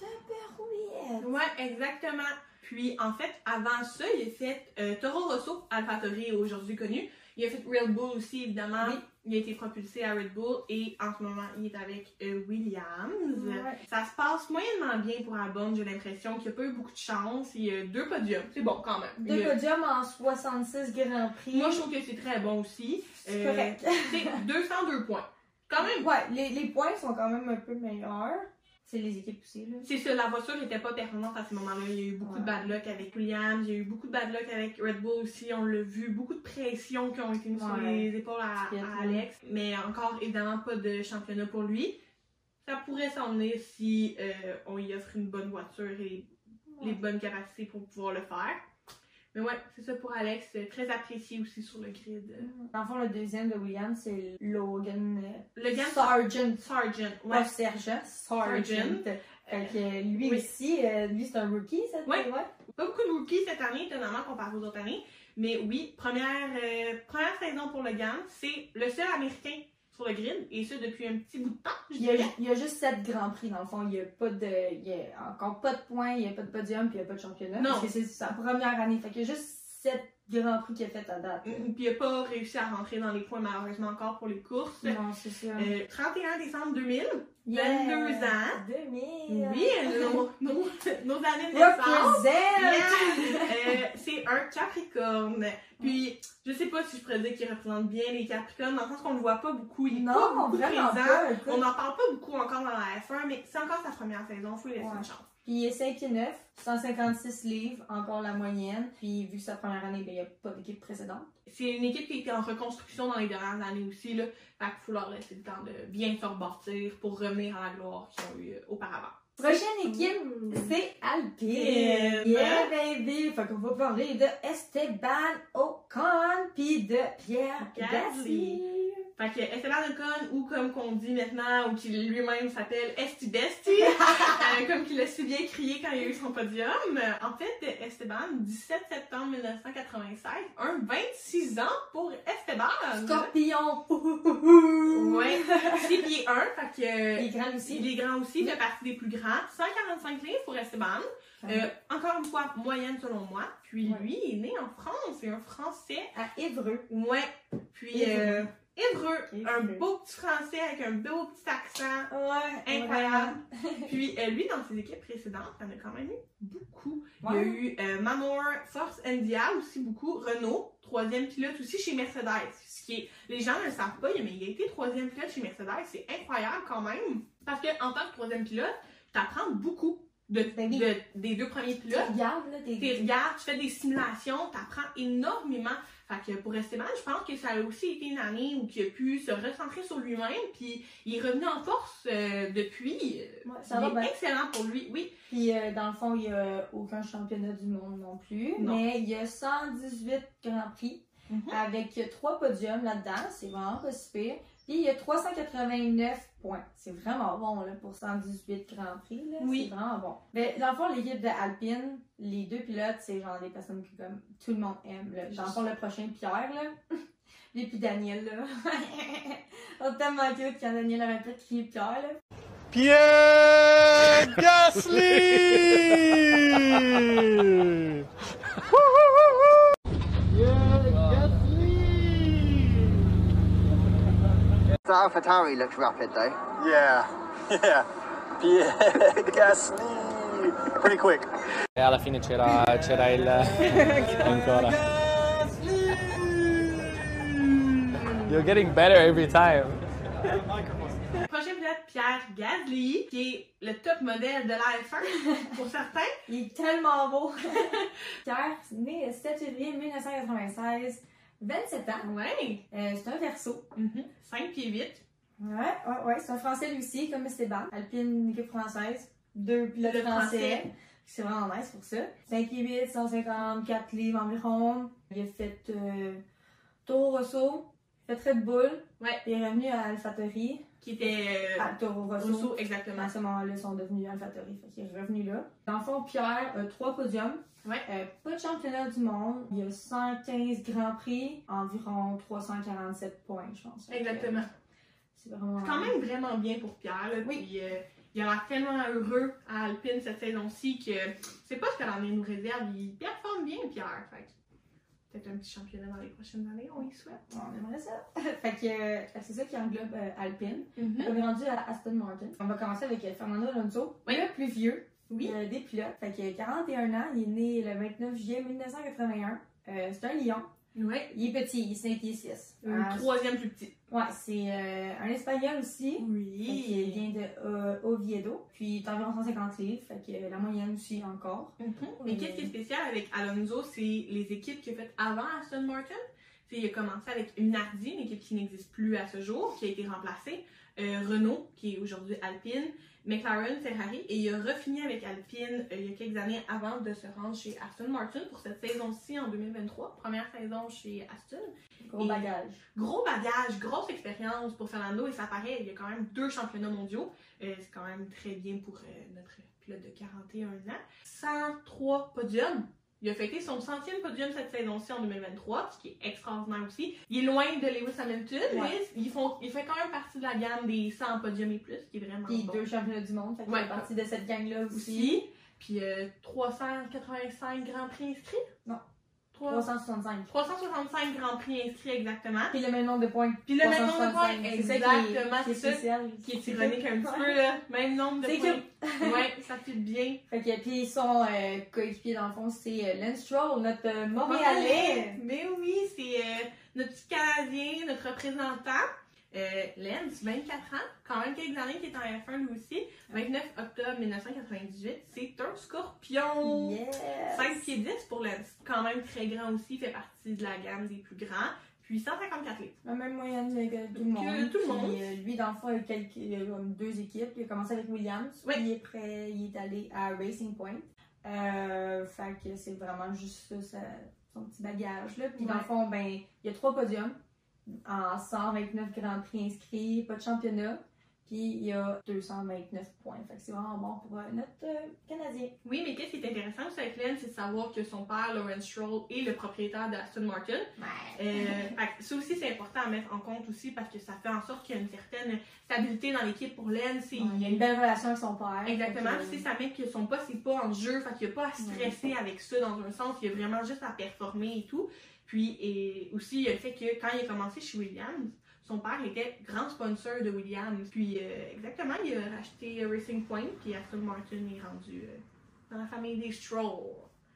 Tabarouette. Ouais, exactement. Puis, en fait, avant ça, il a fait Toro Rosso, AlphaTauri, aujourd'hui connu. Il a fait Red Bull aussi, évidemment. Oui. Il a été propulsé à Red Bull et en ce moment, il est avec euh, Williams. Ouais. Ça se passe moyennement bien pour Albon, j'ai l'impression qu'il n'a pas eu beaucoup de chance. Il y a deux podiums, c'est bon quand même. Deux Il y a- podiums en 66 Grands Prix. Moi, je trouve que c'est très bon aussi. c'est Euh, correct. C'est 202 points. Quand même, Ouais, les, les points sont quand même un peu meilleurs. C'est les équipes aussi, là. c'est ça, la voiture n'était pas performante à ce moment-là. Il y a eu beaucoup de bad luck avec Williams, il y a eu beaucoup de bad luck avec Red Bull aussi, on l'a vu. Beaucoup de pression qui ont été mises sur les épaules à. Alex. Mais encore, évidemment, pas de championnat pour lui. Ça pourrait s'en venir si euh, on y offre une bonne voiture et les bonnes capacités pour pouvoir le faire. Mais ouais, c'est ça pour Alex. euh, Très apprécié aussi sur le grid. Dans le fond, le deuxième de Williams, c'est Logan euh, Le gars Sargent. Sargent, Pas ouais. Sergent, Sargent. Sargent. Fait que lui Oui. aussi, euh, lui c'est un rookie, ça Ouais. ouais. Pas beaucoup de rookies cette année, étonnamment, comparé aux autres années. Mais oui, première, euh, première saison pour le GAN. C'est le seul américain sur le grid, et ça depuis un petit bout de temps, je Il y, a, il y a juste 7 grands prix dans le fond. Il n'y a pas de. Il y a encore pas de points, il n'y a pas de podium, puis il n'y a pas de championnat. Non. Parce que c'est sa première année. Fait qu'il y a juste 7 grands prix qu'il a fait à date. Puis il n'a pas réussi à rentrer dans les points, malheureusement, encore pour les courses. Non, c'est ça. Euh, 31 décembre 2000. Yeah. 22 ans. 2000. Oui, nos, nos, nos années de naissance. Yeah! Euh, c'est un Capricorne. Puis, je sais pas si je pourrais dire qu'il représente bien les Capricornes, dans le sens qu'on le voit pas beaucoup. Il est pas Non, beaucoup vraiment présent. pas. On n'en parle pas beaucoup encore dans la F1, mais c'est encore sa première saison, faut lui laisser Ouais. une chance. Puis il est 5 et 9, 156 livres, encore la moyenne. Puis vu que sa première année, ben, il n'y a pas d'équipe précédente. C'est une équipe qui été en reconstruction dans les dernières années aussi, là. Fait qu'il faut leur laisser le temps de bien se rebâtir pour revenir à la gloire qu'ils ont eu euh, auparavant. Prochaine équipe, Mmh. c'est Alpine. Alpine. Yeah, baby! Fait qu'on va parler de Esteban Ocon puis de Pierre Gasly. Fait que Esteban Ocon, ou comme qu'on dit maintenant, ou qu'il lui-même s'appelle Esti Besti, euh, comme qu'il a si bien crié quand il a eu son podium. En fait, Esteban, 17 septembre 1996, un 26 ans pour Esteban. Scorpion! Ouais, 6 pieds 1, fait que... Il est grand aussi. Il est grand aussi, il fait partie des plus grands. 145 livres pour Esteban. Euh, encore une fois, moyenne selon moi. Puis Ouais. lui, il est né en France, c'est un Français. à Évreux. Ouais. Puis Évreux. euh, Évreux, un beau petit français avec un beau petit accent. Ouais. Incroyable. Puis euh, lui, dans ses équipes précédentes, il y en a quand même eu beaucoup. Il y a eu euh, Manor, Force India aussi beaucoup, Renault, troisième pilote aussi chez Mercedes. Ce qui est, les gens ne le savent pas, mais il a été troisième pilote chez Mercedes, c'est incroyable quand même. Parce que en tant que troisième pilote, tu apprends beaucoup de, Ben de- des deux premiers Tu pilotes. regardes, là, Tu des. regardes, tu fais des simulations, tu apprends énormément. Fait que pour Esteban, je pense que ça a aussi été une année où il a pu se recentrer sur lui-même, puis il est revenu en force euh, depuis. Ouais, ça il va est excellent pour lui, oui. Puis euh, dans le fond, il n'y a aucun championnat du monde non plus. Non. Mais il y a 118 Grands Prix Mhm. avec trois podiums là-dedans. C'est vraiment pas si pire. Puis il y a 389 points. C'est vraiment bon là, pour 118 Grands Prix. Là. Oui. C'est vraiment bon. Mais dans le fond, l'équipe de Alpine, les deux pilotes, c'est genre des personnes que comme tout le monde aime. Là. Dans le fond, le prochain Pierre, là. Et puis Daniel, là. On est tellement cute quand Daniel aurait pu crier Pierre, là. Pierre Gasly That AlphaTauri looks rapid though. Yeah, yeah. Pierre Gasly. Pretty quick. E alla fine c'era, c'era il... ancora. You're getting better every time. Prochain pilote, Pierre Gasly, qui est le top modèle de la F1 pour certains. Il est tellement beau. Pierre, né le 7 février 1996, 27 ans. Ouais. Euh, c'est un verso. 5 pieds 8. Ouais, ouais, ouais. C'est un français lui aussi, comme Esteban. Alpine, équipe française. Deux pilotes français. français. C'est vraiment nice pour ça. 5 et 8, 154 livres environ. Il a fait euh, Toro Rosso, Bull. Ouais. Il est revenu à AlphaTauri. Qui était euh, À Toro Rosso. Rousseau, exactement. À ce moment-là, ils sont devenus AlphaTauri. Fait qu'il est revenu là. Dans le fond, Pierre a trois podiums. Ouais. Euh, pas de championnat du monde. Il y a 115 grands prix, environ 347 points, je pense. Exactement. euh, C'est vraiment. C'est quand même vraiment bien pour Pierre. Là, Oui. Puis, euh, il a l'air tellement heureux à Alpine cette saison-ci que c'est pas ce que l'année nous réserve. Il performe bien, Pierre. Fait peut-être un petit championnat dans les prochaines années, on y souhaite. On aimerait ça. fait que euh, c'est ça qui englobe euh, Alpine. Mm-hmm. On est rendu à Aston Martin. On va commencer avec euh, Fernando Alonso, Oui. le plus vieux Oui. euh, des pilotes. Fait que 41 ans, il est né le 29 juillet 1981. Euh, c'est un lion. Ouais. Il est petit, il est 5 pieds 6. Le troisième plus petit. ouais, c'est euh, un espagnol aussi. Oui. vient de euh, Oviedo. Puis il est environ 150 livres. Fait que euh, la moyenne aussi encore. Mais qu'est-ce qui est spécial avec Alonso, c'est les équipes qu'il a faites avant Aston Martin. Il a commencé avec Minardi, une équipe qui n'existe plus à ce jour, qui a été remplacée. Euh, Renault, qui est aujourd'hui Alpine. McLaren, Ferrari. Et il a refini avec Alpine euh, il y a quelques années avant de se rendre chez Aston Martin pour cette saison-ci en 2023. Première saison chez Aston. Gros Et- bagage. Gros bagage, grosse expérience pour Fernando et ça paraît, il y a quand même deux championnats mondiaux. Euh, c'est quand même très bien pour euh, notre pilote de 41 ans. 103 podiums. Il a fêté son centième podium cette saison-ci en 2023, ce qui est extraordinaire aussi. Il est loin de Lewis Hamilton, Ouais. mais font, il fait quand même partie de la gamme des 100 podiums et plus, qui est vraiment Puis bon. deux championnats du monde. Fait Ouais. fait partie de cette gang-là aussi. aussi. Puis euh, 385 Grands Prix inscrits? Non. Trois- 365. 365 Grands Prix inscrits exactement. Puis le même nombre de points. Puis le même nombre de 365. points, exactement, qui est c'est ça. spécial. qui est ironique un petit peu, là. Même nombre de C'est points. Ouais, ça fit bien. Fait que, puis son euh, coéquipier, dans le fond, c'est euh, Lance Stroll, notre euh, Montréalais. Mais oui, c'est euh, notre petit Canadien, notre représentant. Euh, Lance, 24 ans, quand même quelques années qu'il est en F1 lui aussi. 29 octobre 1998, c'est un scorpion. Yes. 5 pieds 10 pour Lance. Quand même très grand aussi, fait partie de la gamme des plus grands. Puis 154 litres. La même moyenne que tout le monde. Que tout le monde. Puis, euh, lui, dans le fond, il il a comme deux équipes. Il a commencé avec Williams. Oui. Puis après, il est allé à Racing Point. Euh, fait que c'est vraiment juste ça, ça- son petit bagage. Là. Puis dans le fond, ben, il y a trois podiums en 129 Grands Prix inscrits, pas de championnat. Puis il y a 229 points. Fait que c'est vraiment bon pour euh, notre euh, Canadien. Oui, mais qu'est-ce qui est intéressant aussi avec Lance, c'est de savoir que son père, Lawrence Stroll, est le propriétaire de Aston Martin. Euh, fait que ça aussi, c'est important à mettre en compte aussi parce que ça fait en sorte qu'il y a une certaine stabilité dans l'équipe pour et il y a une belle relation avec son père. Exactement. Puis, ça met que son poste n'est pas en jeu, fait qu'il n'y a pas à stresser avec ça dans un sens, il y a vraiment juste à performer et tout. Puis, et aussi, il y a le fait que quand il a commencé chez Williams, son père était grand sponsor de Williams. Puis, euh, exactement, il a racheté Racing Point, puis Aston Martin est rendu euh, dans la famille des Stroll.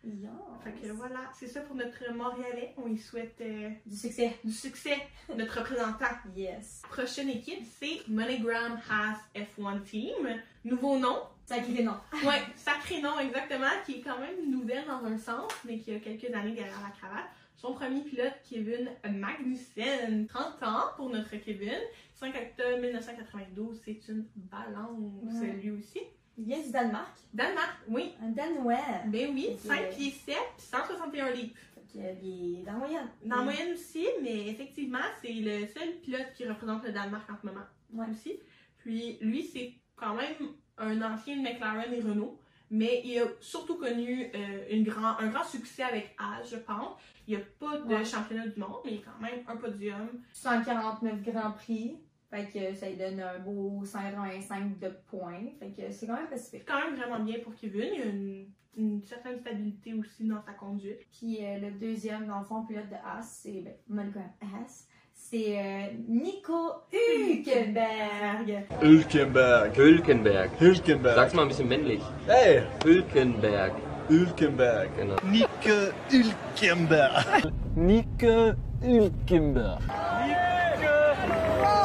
Yes. Fait que voilà, c'est ça pour notre Montréalais. On y souhaite euh, Du succès. du succès, notre représentant. Yes. Prochaine équipe, c'est MoneyGram Has F1 Team. Nouveau nom, Sacré nom. Ouais, sacré nom, exactement, qui est quand même nouvelle dans un sens, mais qui a quelques années derrière la cravate. Son premier pilote, Kevin Magnussen, 30 ans pour notre Kevin. 5 octobre 1992, c'est une balance, Ouais. lui aussi. Il vient du Danemark. Danemark, oui. Un Danois. Ben oui, Ok. 5 pieds 7, 161 livres. Fait que, il est dans la moyenne. Dans la moyenne aussi, mais effectivement, c'est le seul pilote qui représente le Danemark en ce moment. Ouais. aussi. Puis lui, c'est quand même un ancien de McLaren et Renault, mais il a surtout connu euh, une grand, un grand succès avec As, je pense. Il n'y a pas de Ouais. championnat du monde, mais il y a quand même un podium. 149 Grands Prix. Fait que ça lui donne un beau 185 de points. Fait que c'est quand même pacifique. C'est quand même vraiment bien pour Kevin. Il y a une, une certaine stabilité aussi dans sa conduite. Puis euh, le deuxième, dans le fond, pilote de Haas, c'est ben, Monaco Haas, c'est euh, Nico Hülkenberg. Hülkenberg. Hülkenberg. Hülkenberg. Sag's mal ein bisschen männlich. Hey, Hülkenberg. Hülkenberg. Genau. Nico Hülkenberg. Nico Hülkenberg.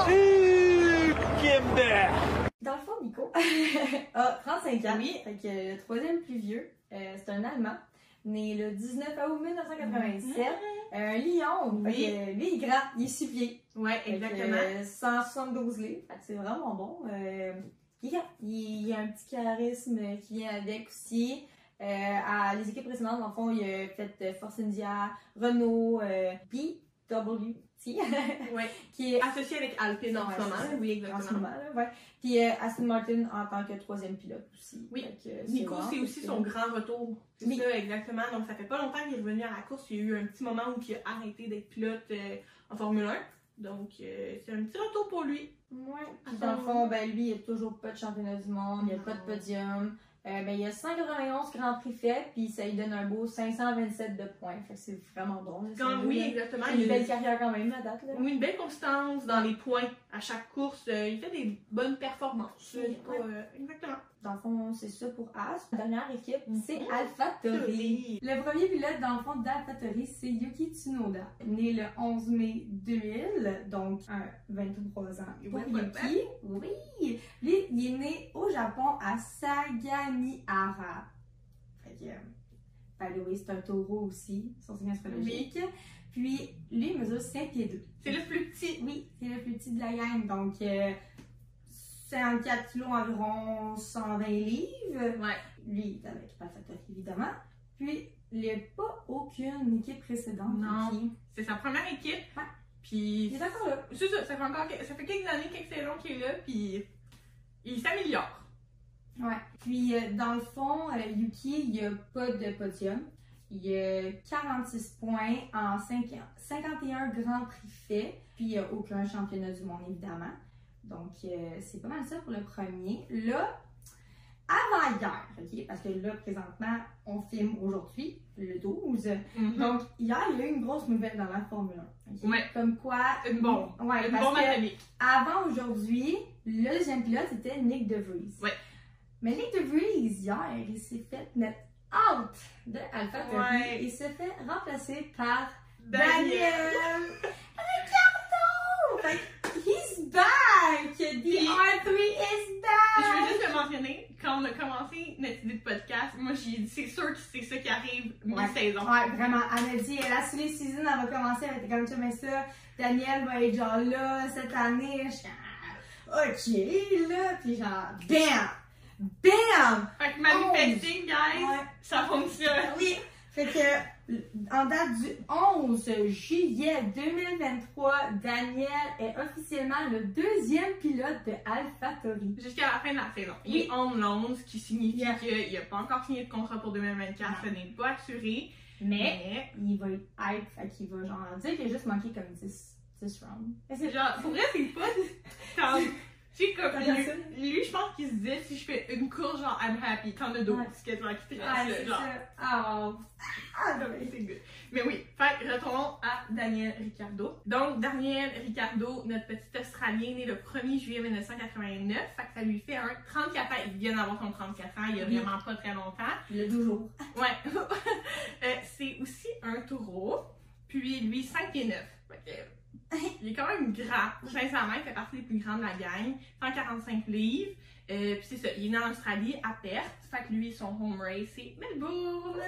Hülkenberg. Dans le fond, Nico a 35 ans. Oui. Fait que le troisième plus vieux, euh, c'est un Allemand, né le 19 août 1997. Un lion. Oui. Lui, il est grand, il est six pieds. Ouais, exactement. euh, 172 livres. C'est vraiment bon. Euh, il, y a un petit charisme qui vient avec aussi. Euh, à les équipes précédentes, dans le fond, il a fait euh, Force India, Renault, euh, BWT, Ouais. qui est Associé avec Alpine en ce moment. Oui, en ce exactement. moment. Là, ouais. Puis euh, Aston Martin en tant que troisième pilote aussi. Oui. Que, Nico, c'est aussi son grand retour. C'est Oui. ça, exactement. Donc, ça fait pas longtemps qu'il est revenu à la course. Il y a eu un petit moment où il a arrêté d'être pilote euh, en Formule 1. Donc, euh, c'est un petit retour pour lui. Ouais. Puis dans le fond, ben, lui, il n'y a toujours pas de championnat du monde, il n'y a pas de podium. Euh, ben, il y a 191 Grands Prix faits, puis ça lui donne un beau 527 de points. Fait que c'est vraiment bon. Quand, oui, exactement. Il une belle carrière quand même, la date. Là. oui, une belle constance dans les points à chaque course. Euh, il fait des bonnes performances. Oui, C'est pas, euh, exactement. Dans le fond, c'est ça pour As. La dernière équipe, c'est Mhm. AlphaTauri. Le premier pilote, dans le fond, d'AlphaTauri, c'est Yuki Tsunoda. Né le 11 mai 2000, donc un 23 ans pour Ouais, ouais, Yuki. Oui! Lui, il est né au Japon, à Sagamihara. Fait que, by the way, c'est un taureau aussi, son signe astrologique. Puis, lui, il mesure 5 pieds 2. C'est le plus petit. Oui, c'est le plus petit de la gang. Donc, euh, 54 kilos environ 120 livres. Ouais. Lui, il est avec AlphaTauri, évidemment. Puis, il n'y a pas aucune équipe précédente. Non. qui- C'est sa première équipe. Ouais. Puis, Il est encore là. c'est ça. Ça fait encore ça fait quelques années, quelques saisons qu'il est là. Puis, il s'améliore. Ouais. Puis, euh, dans le fond, euh, Yuki, il n'y a pas de podium. Il y a 46 points en 5 51 grands prix faits. Puis, il n'y a aucun championnat du monde, évidemment. Donc, euh, c'est pas mal ça pour le premier. Là, avant hier, OK? Parce que là, présentement, on filme aujourd'hui, le 12. Donc, hier, il y a eu une grosse nouvelle dans la Formule 1. ok? Ouais. Comme quoi. Une bombe. Ouais, Une parce bombe atomique. avant aujourd'hui, le deuxième pilote était Nick DeVries. Ouais. Mais Nick DeVries, hier, il s'est fait mettre out de Alpha Ouais. Il s'est fait remplacer par Daniel. Daniel que, he's back! The Puis- R3 is Je veux juste te mentionner, quand on a commencé notre idée de podcast, moi j'ai dit c'est sûr que c'est ça qui arrive mi-saison. Ouais, vraiment. Elle m'a dit, elle a les season, elle va commencer, elle était comme ça, mais ça, Daniel va être genre là cette année. Je suis ah, ok, là. Puis genre, bam! Bam! Fait que manifesting, guys, Ouais. ça fonctionne. Oui. Fait que, en date du 11 juillet 2023, Daniel est officiellement le deuxième pilote de AlphaTauri. Jusqu'à la fin de la saison. Il est loan, ce qui signifie Yeah. qu'il n'a pas encore signé de contrat pour 2024, ce n'est pas assuré. Mais, il va être hype, fait qu'il va genre dire qu'il a juste manqué comme 10, 10 rounds. c'est genre, pour vrai, c'est pas comme. Tu sais, comme lui, lui, je pense qu'il se disait si je fais une course, genre, I'm happy, t'en as d'autres, Ouais. ce que tu vas quitter. Ah, c'est genre. Ah. Ah, Ah, ouais, c'est good. Mais oui, fait retournons à Daniel Ricciardo. Donc, Daniel Ricciardo, notre petit Australien, né le 1er juillet 1989. Fait que ça lui fait un 34 ans. Il vient d'avoir son 34 ans, il y a vraiment pas très longtemps. Le 12 jours. Ouais. Euh, c'est aussi un taureau. Puis lui, 5 pieds 9. Fait que, il est quand même grand. Sincèrement, il fait partie des plus grands de la gang. 145 livres. Euh, puis c'est ça, il est né en Australie, à Perth. Fait que lui, son home race, c'est Melbourne.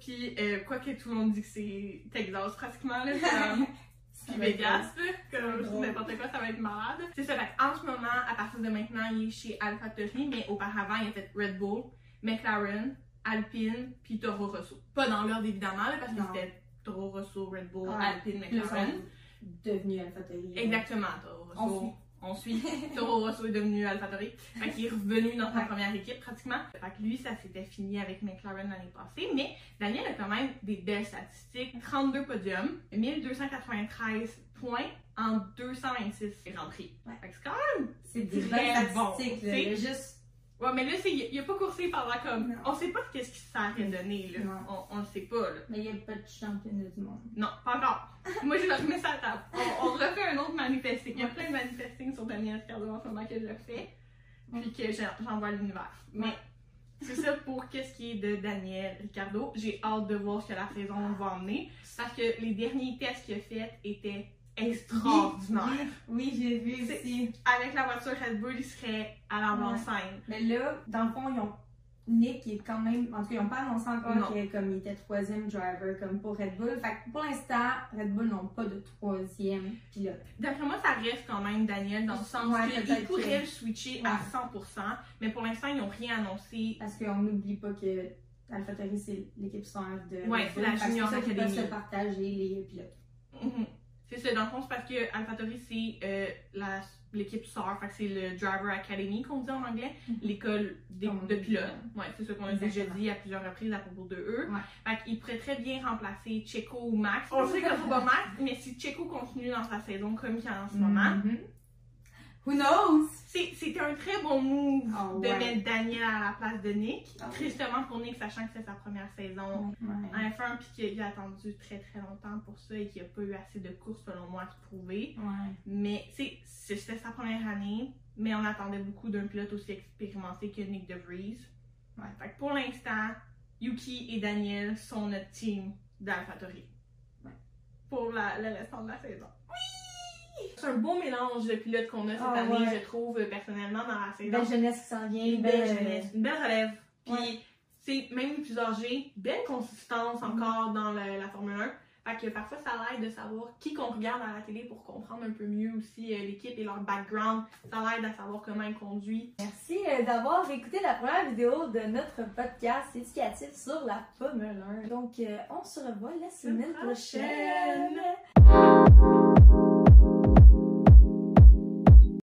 Puis, euh, quoi que tout le monde dit que c'est Texas pratiquement, là, comme, puis Vegas, là, comme n'importe quoi, ça va être malade. C'est ça, fait en ce moment, à partir de maintenant, il est chez AlphaTauri, mais auparavant, il a fait Red Bull, McLaren, Alpine, puis Toro Rosso. Pas dans l'ordre évidemment, là, parce que c'était Toro Rosso, Red Bull, Ouais. Alpine, McLaren. Devenus AlphaTauri. Exactement, Toro On Rosso. On suit. Toro Rosso est devenu AlphaTauri. Fait qu'il est revenu dans sa première équipe pratiquement. Fait que lui, ça s'était fini avec McLaren l'année passée. Mais Daniel a quand même des belles statistiques. 32 podiums, 1293 points en 226 Grands Prix. Ouais. Fait que c'est quand même C'est des bon, statistiques, là. a juste Ouais, mais là, c'est- il a pas coursé par là comme. Non. On sait pas qu'est-ce que ça aurait donné, là. Non. On, on le sait pas, là. Mais il n'y a pas de championnat du monde. Non, pas encore. Moi, je le remets ça à table. On, on refait un autre manifesting. Il y a plein de manifestings sur Daniel Ricardo en ce moment que je fais. Puis que j'en- j'envoie à l'univers. Mais c'est ça pour qu'est-ce qui est de Daniel Ricardo. J'ai hâte de voir ce que la saison va emmener. Parce que les derniers tests qu'il a faits étaient extraordinaires. Oui, j'ai vu aussi. Avec la voiture Red Bull, il serait à l'avant-scène. Mais là, dans le fond, ils ont. Nick il est quand même. En tout cas, ils n'ont pas annoncé encore qu'il comme, il était troisième driver comme pour Red Bull. Fait que pour l'instant, Red Bull n'ont pas de troisième pilote. D'après moi, ça reste quand même Daniel dans le sens Ouais, qu'il peut-être pourrait que- le switcher à Ouais. 100%, mais pour l'instant, ils n'ont rien annoncé. Parce qu'on n'oublie pas que AlphaTauri, c'est l'équipe sœur de. Ouais, c'est la Junior qu'ils peuvent Academy. se partager les pilotes. Mhm. C'est ça, dans le fond, c'est parce que AlphaTauri, c'est euh, l'équipe sœur, que c'est le Driver Academy qu'on dit en anglais, l'école Comme on de pilotes. Ouais, c'est ça qu'on a déjà dit à plusieurs reprises à propos de eux. Ouais. Fait qu'ils pourraient très bien remplacer Checo ou Max. On sait que c'est pas Max, mais si Checo continue dans sa saison comme il y a en ce moment, Mhm. Who knows? c'était un très bon move Ah de ouais. mettre Daniel à la place de Nick. Ah ouais. Tristement pour Nick, sachant que c'est sa première saison Ouais. en F1 puis qu'il a attendu très très longtemps pour ça et qu'il n'a pas eu assez de courses selon moi à se prouver. Ouais. Mais c'était sa première année, mais on attendait beaucoup d'un pilote aussi expérimenté que Nick DeVries. Ouais. Fait que pour l'instant, Yuki et Daniel sont notre team d'AlphaTauri. Pour la- le restant de la saison. Oui! C'est un beau mélange de pilotes qu'on a cette Ah, année, ouais. je trouve, euh, personnellement, dans la saison. Belle jeunesse qui s'en vient. Une belle jeunesse, une belle relève. Puis, Ouais. c'est même plus âgés, belle consistance Mhm. encore dans la Formule 1. Fait que parfois, ça l'aide de savoir qui qu'on regarde à la télé pour comprendre un peu mieux aussi euh, l'équipe et leur background. Ça l'aide à savoir comment ils conduisent. Merci euh, d'avoir écouté la première vidéo de notre podcast éducatif sur la Formule 1. Donc, euh, on se revoit la semaine prochaine. prochaine.